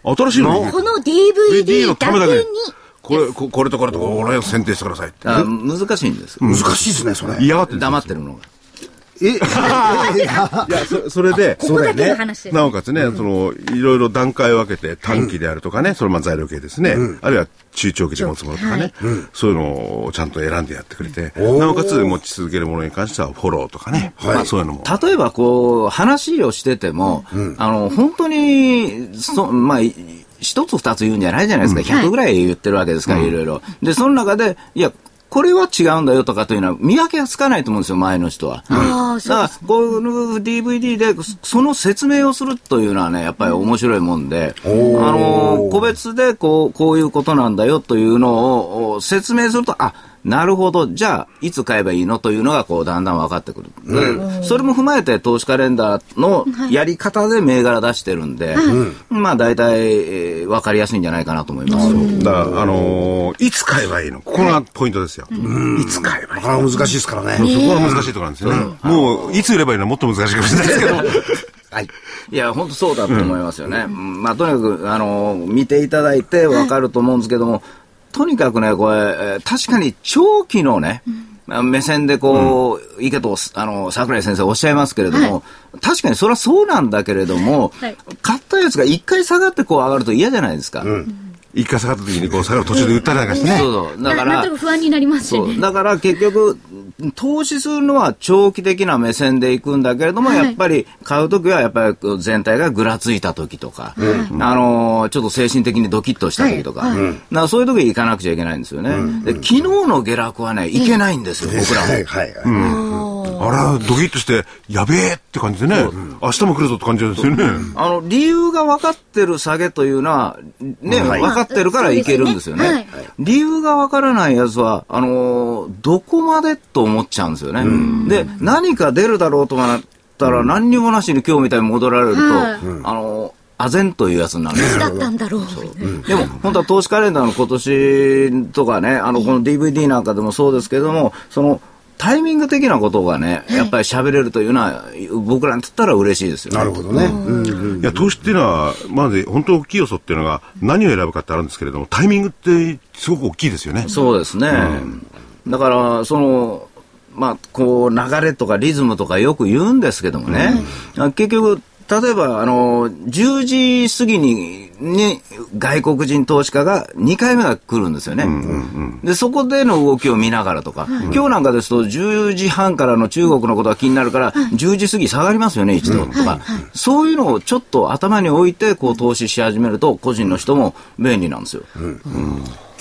新しいの？この DVD だけに、これ、ここれとこれとこれを選定してくださいって。あ難しいんです。難しいですね、それ。嫌がって黙ってるのが。え、いや、そそれで、ここだけの話です。なおかつね、その、いろいろ段階を分けて、短期であるとかね、それまあ材料系ですね、あるいは中長期で持つものとかね、そういうのをちゃんと選んでやってくれて、なおかつ持ち続けるものに関してはフォローとかね、まあそういうのも。例えばこう、話をしてても、あの、本当に、そまあ、い一つ二つ言うんじゃないじゃないですか。100ぐらい言ってるわけですから、いろいろ。で、その中で、いや、これは違うんだよとかというのは見分けがつかないと思うんですよ、前の人は。ああ、そうだから、こういう DVD で、その説明をするというのはね、やっぱり面白いもんで、あの、個別でこう、こういうことなんだよというのをお説明すると、あ、なるほど、じゃあ、いつ買えばいいのというのが、こう、だんだん分かってくる。でそれも踏まえて、投資カレンダーのやり方で銘柄出してるんで、まあ、大体、えー分かりやすいんじゃないかなと思います。だから、あのーいつ買えばいいの？ここがポイントですよ。いつ買えばいいなかなか難しいですからね。そこが難しいところなんですよね。もう、いつ売ればいいのはもっと難しいかもしれないですけど。はい。いや、本当そうだと思いますよね。まあ、とにかく、あの、見ていただいてわかると思うんですけども、とにかくね、これ、えー確かに長期のね、まあ目線でこう、池と、あの、桜井先生おっしゃいますけれども、確かにそれはそうなんだけれども、はい買ったやつが一回下がってこう上がると嫌じゃないですか。一回下がった時に、こう、下がる途中で売ったりなんかしてね。そうそう。だかななんらとなく不安になりますしね。だから結局、投資するのは長期的な目線でいくんだけれども、はい。やっぱり買うときはやっぱり全体がぐらついたときとか、あのーちょっと精神的にドキッとしたときとか、はい。だからそういうとき行かなくちゃいけないんですよね。で昨日の下落はね、いけないんですよ、僕らも。はい、はい。あら、ドキッとして、やべえって感じでね、明日も来るぞって感じですよね。あの、理由が分かってる下げというのは、ね、分かってるからいけるんですよね。理由が分からないやつは、あのーどこまでと思っちゃうんですよね。で、何か出るだろうとかなったら、何にもなしに今日みたいに戻られると、はい。あのー、あぜんというやつになるんですよ。だったんだろう。でも、本当は投資カレンダーの今年とかね、あの、この DVD なんかでもそうですけども、その、タイミング的なことがね、やっぱり喋れるというのは、僕らにとったら嬉しいですよね。なるほどね。うんいや、投資っていうのは、まず本当大きい要素っていうのが、何を選ぶかってあるんですけれども、タイミングってすごく大きいですよね。そうですね。だから、その、まあ、こう、流れとかリズムとかよく言うんですけどもね、あ結局、例えば、あの、10時過ぎに、に、外国人投資家が2回目が来るんですよね。で、そこでの動きを見ながらとか、今日なんかですと10時半からの中国のことが気になるから、10時過ぎ下がりますよね、一度とか、そういうのをちょっと頭に置いて、こう、投資し始めると、個人の人も便利なんですよ。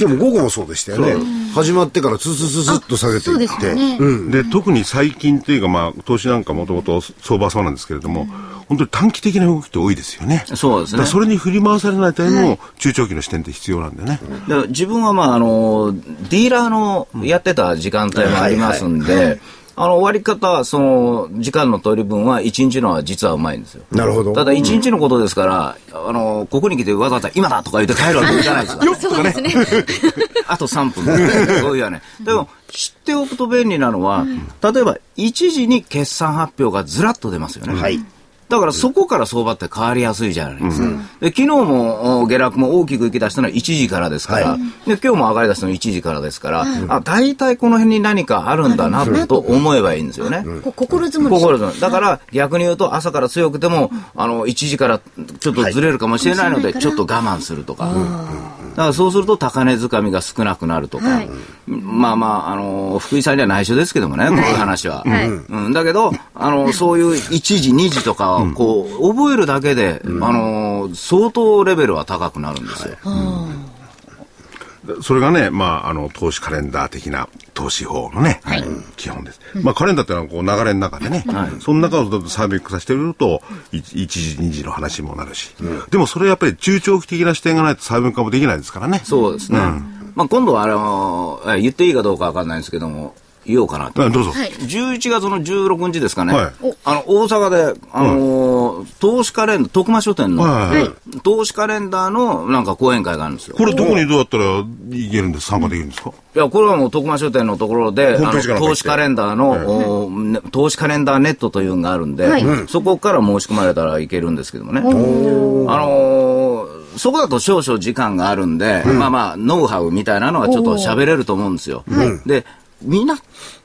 今日も午後もそうでしたよね。始まってからススススッと下げていって。すよね。で、特に最近っていうか、まあ、投資なんかもともと相場はそうなんですけれども、本当に短期的な動きって多いですよね。そうですね。それに振り回されないためにも、中長期の視点って必要なんでね。だから自分はまああのディーラーのやってた時間帯もありますんで、あの終わり方、その時間の取り分は1日のは実はうまいんですよ。なるほど。ただ1日のことですから、あのここに来てわざわざ今だとか言って帰るわけにいかないですから。そうですね。あと3分です。そういうはね。でも、知っておくと便利なのは、例えば、1時に決算発表がずらっと出ますよね。はい。だからそこから相場って変わりやすいじゃないですか。で昨日もお下落も大きく行き出したのは1時からですから、で今日も上がり出したのは1時からですから、あ大体この辺に何かあるんだなと思えばいいんですよね。こ心づもり。心づもり。だから逆に言うと朝から強くても、あの1時からちょっとずれるかもしれないので、ちょっと我慢するとか。だからそうすると高値掴みが少なくなるとか、はい。まあまあ、あの福井さんには内緒ですけどもね、こういう話は。はい。うん、だけど、あのそういう1時、2時とかをこう覚えるだけで、あの相当レベルは高くなるんですよ。それがね、まあ、あの、投資カレンダー的な投資法のね、基本です。まあ、カレンダーってのはこう流れの中でね、その中をサービス化してると、1時、2時の話にもなるし、でもそれやっぱり中長期的な視点がないと細分化もできないですからね。そうですね。まあ今度はあのえ言っていいかどうかわかんないんですけども、言おうかなと。あどうぞ。はい。11月の16日ですかね、はい。あの大阪で、あのー投資カレンダー、徳間書店の、はいはい投資カレンダーのなんか講演会があるんですよ。これどこにどうやったら行けるんです参加できるんですか？いや、これはもう徳間書店のところで、投資カレンダーの、投資カレンダーネットというのがあるんで、はい。そこから申し込まれたらいけるんですけどもね。あのーそこだと少々時間があるんで、まあまあ、ノウハウみたいなのはちょっと喋れると思うんですよ。で、みんな、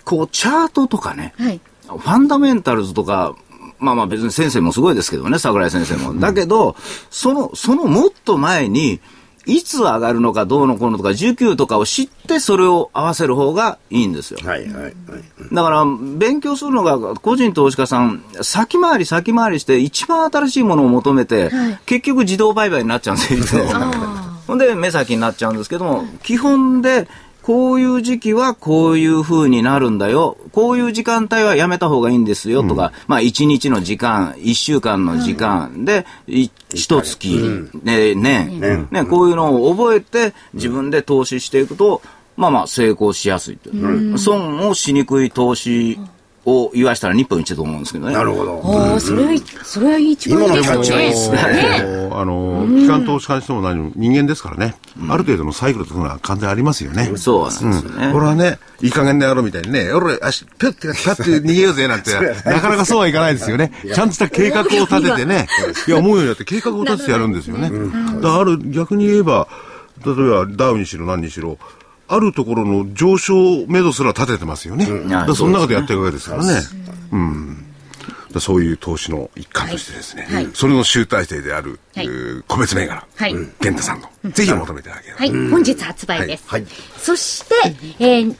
こう、チャートとかね、はいファンダメンタルズとか、まあまあ別に先生もすごいですけどね、桜井先生も。だけど、その、そのもっと前に、いつ上がるのかどうのこうのとか、19とかを知ってそれを合わせる方がいいんですよ。はいはいはい。だから、勉強するのが、個人投資家さん、先回り先回りして、一番新しいものを求めて、結局自動売買になっちゃうんですよ。ほんで、目先になっちゃうんですけども、基本で、こういう時期はこういう風になるんだよ。こういう時間帯はやめた方がいいんですよとか、まあ1日の時間、1週間の時間で、い一月、ね、年、ね、こういうのを覚えて自分で投資していくと、まあまあ成功しやすいという。損をしにくい投資を言わしたら日本一だと思うんですけどね。なるほど。ああ、それは、それは一番いいですいいねですねねあの、機関投資家にしても何も人間ですからね、ある程度のサイクルというのは完全ありますよね。そうなんですよね。俺はね、いい加減でやろうみたいにね、俺、足、ぴょって、ぴょって逃げようぜなんて、なかなかそうはいかないですよね。ちゃんとした計画を立ててね、いや、思うようにやって計画を立ててやるんですよね。だからある、逆に言えば、例えばダウにしろ何にしろ、あるところの上昇目処すら立ててますよね。だからその中でやってるわけですからね。うそういう投資の一環としてですね、はい。それの集大成である、はい。個別銘柄、はい。源太さんの、ぜひお求めいただければ。はい、本日発売です。はい。はい。そして、えー、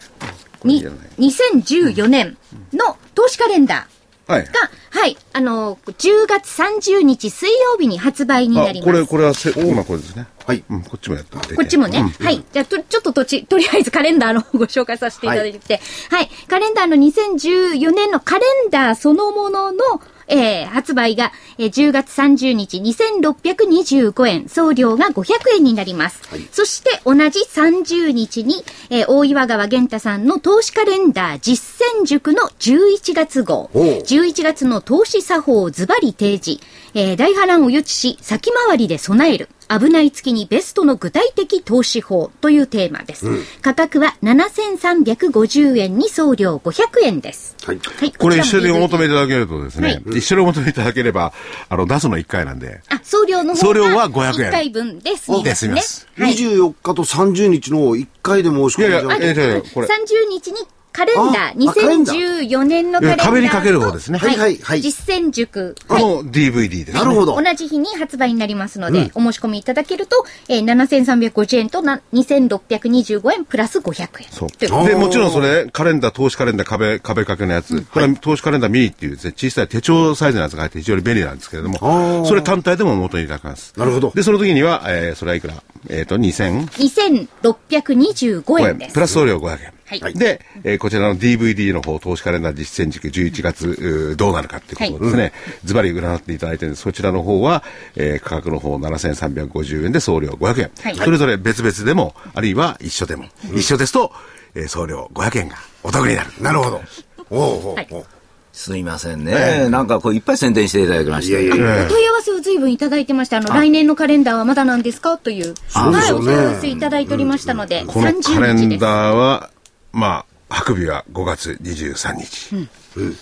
に、2014年の投資カレンダーはい。が、はい、あの、10月30日水曜日に発売になりあ、ます。これ、これはせ、今これですね。はいうん、こっちもやっててこっちもね。はい。じゃあ、と、ちょっととち、とりあえずカレンダーの方を ご紹介させていただいて。はい。カレンダーの2014年のカレンダーそのものの、えー、発売が、えー、10月30日2625円、送料が500円になります。そして同じ30日に、えー、大岩川源太さんの投資カレンダー実践塾の11月号。おう11月の投資作法をズバリ提示。えー、大波乱を予知し、先回りで備える。危ない月にベストの具体的投資法というテーマです。価格は7350円に送料500円です。はい。はい。これ一緒にお求めいただけるとですね、一緒にお求めいただければ、あの、出すの1回なんで、あ、送料の方送料は500円1回分で済みでますね。済みますはい。24日と30日の1回で申し込みじゃいやいやえーとこれ30日にカレンダー、ああカレンダ2014年のカレンダーと。壁にかける方ですねはい、はいはいはい実践塾。はい。の DVD です、ね。なるほど。同じ日に発売になりますので、お申し込みいただけると、えー、7350円とな2625円プラス500円。そう。で、もちろんそれ、カレンダー、投資カレンダー、壁、壁掛けのやつ。これは投資カレンダーミニっていう小さい手帳サイズのやつが入って非常に便利なんですけれども、それ単体でもお求めいただけます。なるほどで、その時には、えー、それはいくら？えっ、と、2000 2625円です。プラス送料500円。はいで、えーこちらの DVD の方、投資カレンダー実践軸11月、うーどうなるかっていうことをですね、ズバリ占っていただいてるんですそちらの方は、えー価格の方7350円で送料500円。はいそれぞれ別々でも、あるいは一緒でも、一緒ですと、えー送料500円がお得になる。なるほど。おうおうはいおうすいませんね。なんかこういっぱい宣伝していただきまして。いやいやいや。お問い合わせを随分いただいてました。あの、来年のカレンダーはまだなんですか？という。はい、お問い合わせいただいておりましたので、このカレ30日です。ンダーは、まあ、白尾は5月23日。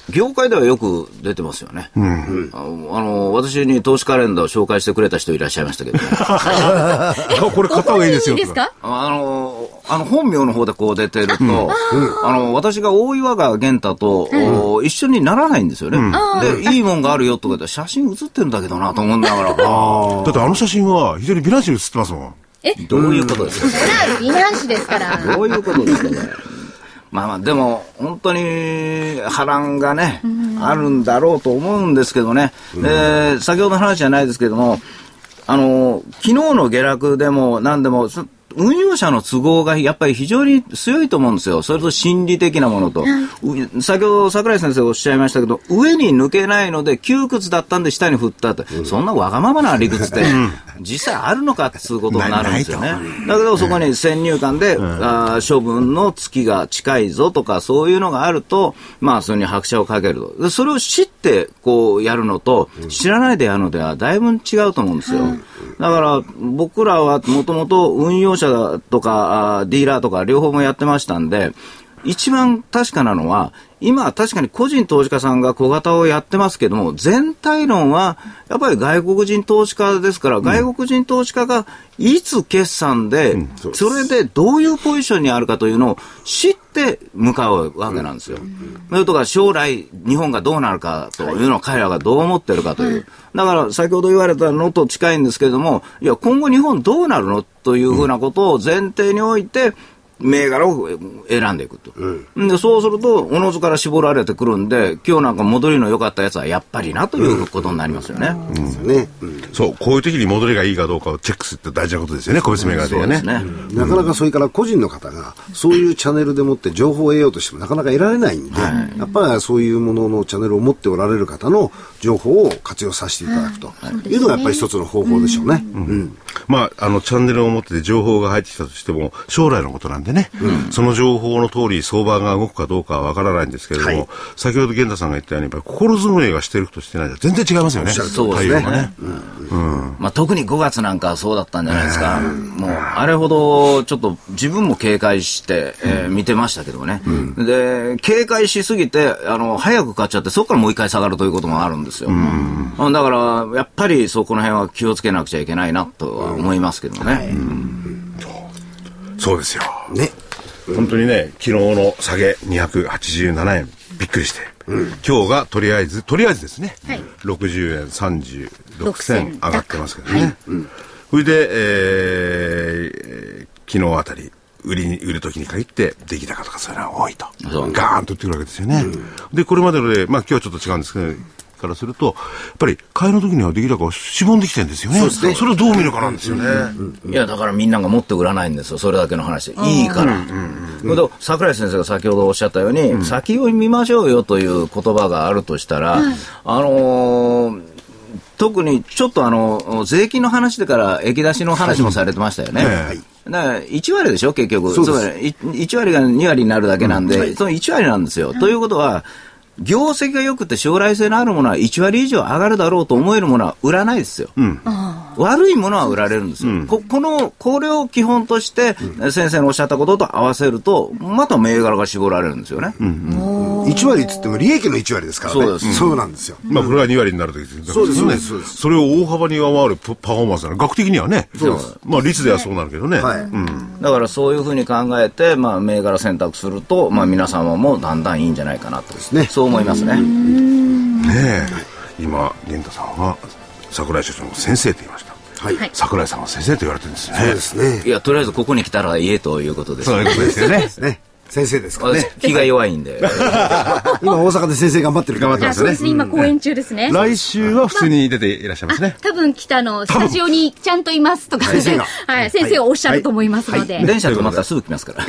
業界ではよく出てますよね。あのあの、私に投資カレンダーを紹介してくれた人いらっしゃいましたけど これ買った方がいいですよ。いいですか？あの、あの本名の方でこう出てると、あの、私が大岩川源太と、お一緒にならないんですよね。で、いいもんがあるよとか言って写真写ってるんだけどなと思いながら、だってあの写真は非常に美男子に写ってますもん。どういうことですか？美男子ですから。どういうことですかね？まあまあ、でも、本当に波乱がね、あるんだろうと思うんですけどね。で、先ほどの話じゃないですけども、あの、昨日の下落でも何でも、そ運用者の都合がやっぱり非常に強いと思うんですよ。それと心理的なものと。う先ほど桜井先生おっしゃいましたけど、上に抜けないので窮屈だったんで下に振ったって、そんなわがままな理屈って、実際あるのかっていうことになるんですよね。だけどそこに先入観で、あー処分の月が近いぞとか、そういうのがあると、まあそれに拍車をかけると。でそれを知ってこうやるのと、知らないでやるのではだいぶ違うと思うんですよ。だから僕らはもともと運用者とかディーラーとか両方もやってましたんで、一番確かなのは、今確かに個人投資家さんが小型をやってますけども、全体論はやっぱり外国人投資家ですから、外国人投資家がいつ決算で、それでどういうポジションにあるかというのを知って向かうわけなんですよ。それとか将来日本がどうなるかというのを彼らがどう思ってるかという。だから先ほど言われたのと近いんですけれども、いや今後日本どうなるのというふうなことを前提において、銘柄を選んでいくと、でそうすると、おのずから絞られてくるんで、今日なんか戻りの良かったやつはやっぱりなということになりますよね。ね。うん。そう、こういう時に戻りがいいかどうかをチェックするって大事なことですよね、個別銘柄ではね。ねなかなかそれから個人の方が、そういうチャンネルでもって情報を得ようとしてもなかなか得られないんで、やっぱりそういうもののチャンネルを持っておられる方の情報を活用させていただくとい。うのがやっぱり一つの方法でしょうね。うん。まあ、あの、チャンネルを持ってて情報が入ってきたとしても、将来のことなんでね、その情報の通り相場が動くかどうかはわからないんですけれども、はい先ほど源太さんが言ったように、やっぱり心づもりがしてるとしてないと全然違いますよね。そうですね対応がね。まあ、特に5月なんかはそうだったんじゃないですか。もう、あれほど、ちょっと自分も警戒して、えー見てましたけどね。で、警戒しすぎて、あの、早く買っちゃって、そこからもう一回下がるということもあるんですよ。うんだから、やっぱりそこの辺は気をつけなくちゃいけないなとは思いますけどね。そうですよ。ね。本当にね、昨日の下げ287円、びっくりして。今日がとりあえず、とりあえずですね、はい60円36 6銭銭上がってますけどね。それで、えー昨日あたり、売りに、売る時に限って、出来高とかそういうのが多いと。ガーンと売ってくるわけですよね。で、これまでので、まあ今日はちょっと違うんですけど、からすると、やっぱり買いの時には出来高がしぼんできてるんですよね。そうですねそれをどう見るかなんですよね。いや、だからみんなが持って売らないんですよ。それだけの話で。いいから。けど、桜井先生が先ほどおっしゃったように、先を見ましょうよという言葉があるとしたら、あのー特にちょっとあの、税金の話でから液出しの話もされてましたよね。はいだから1割でしょ、結局。そうですつまりい1割が2割になるだけなんで、その1割なんですよ。ということは、業績が良くて将来性のあるものは1割以上上がるだろうと思えるものは売らないですよ。悪いものは売られるんですよ。ここの、これを基本として、先生のおっしゃったことと合わせると、また銘柄が絞られるんですよね。1割っつっても利益の1割ですからね。そうですそうなんですよ。まあ、これが2割になるときですそうですねそれを大幅に上回るパパフォーマンスなの。額的にはね。そうですまあ、率ではそうなるけどね。はいうん。だからそういうふうに考えて、まあ、銘柄選択すると、まあ、皆様もだんだんいいんじゃないかなと。ねそう思いますね。ねえ。今、源太さんは、桜井所長の先生と言いました。はい。はい桜井さんは先生と言われてるんですね。そうですね。いや、とりあえずここに来たら言えということです。そういうことですよね。ね。先生ですかね。気が弱いんで。今大阪で先生頑張ってるから。頑張ってますあそうですね、今公演中ですね。来週は普通に出ていらっしゃいますね。多分来たの、スタジオにちゃんといますとか、先生がはい、先生がおっしゃると思いますので。電車止まったらすぐ来ますから。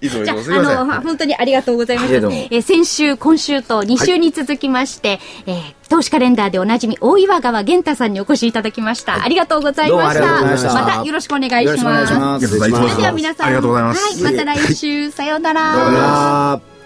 い つもいつもすじゃあ、あの、本当にありがとうございました。いやどうもえー先週、今週と2週に続きまして、えー投資カレンダーでおなじみ、大岩川源太さんにお越しいただきました。ありがとうございました。どうもありがとうございましたまたよろしくお願いします。よろしくお願いします。お願いしますそれでは皆さん、ありがとうございますはい、また来週、さようなら。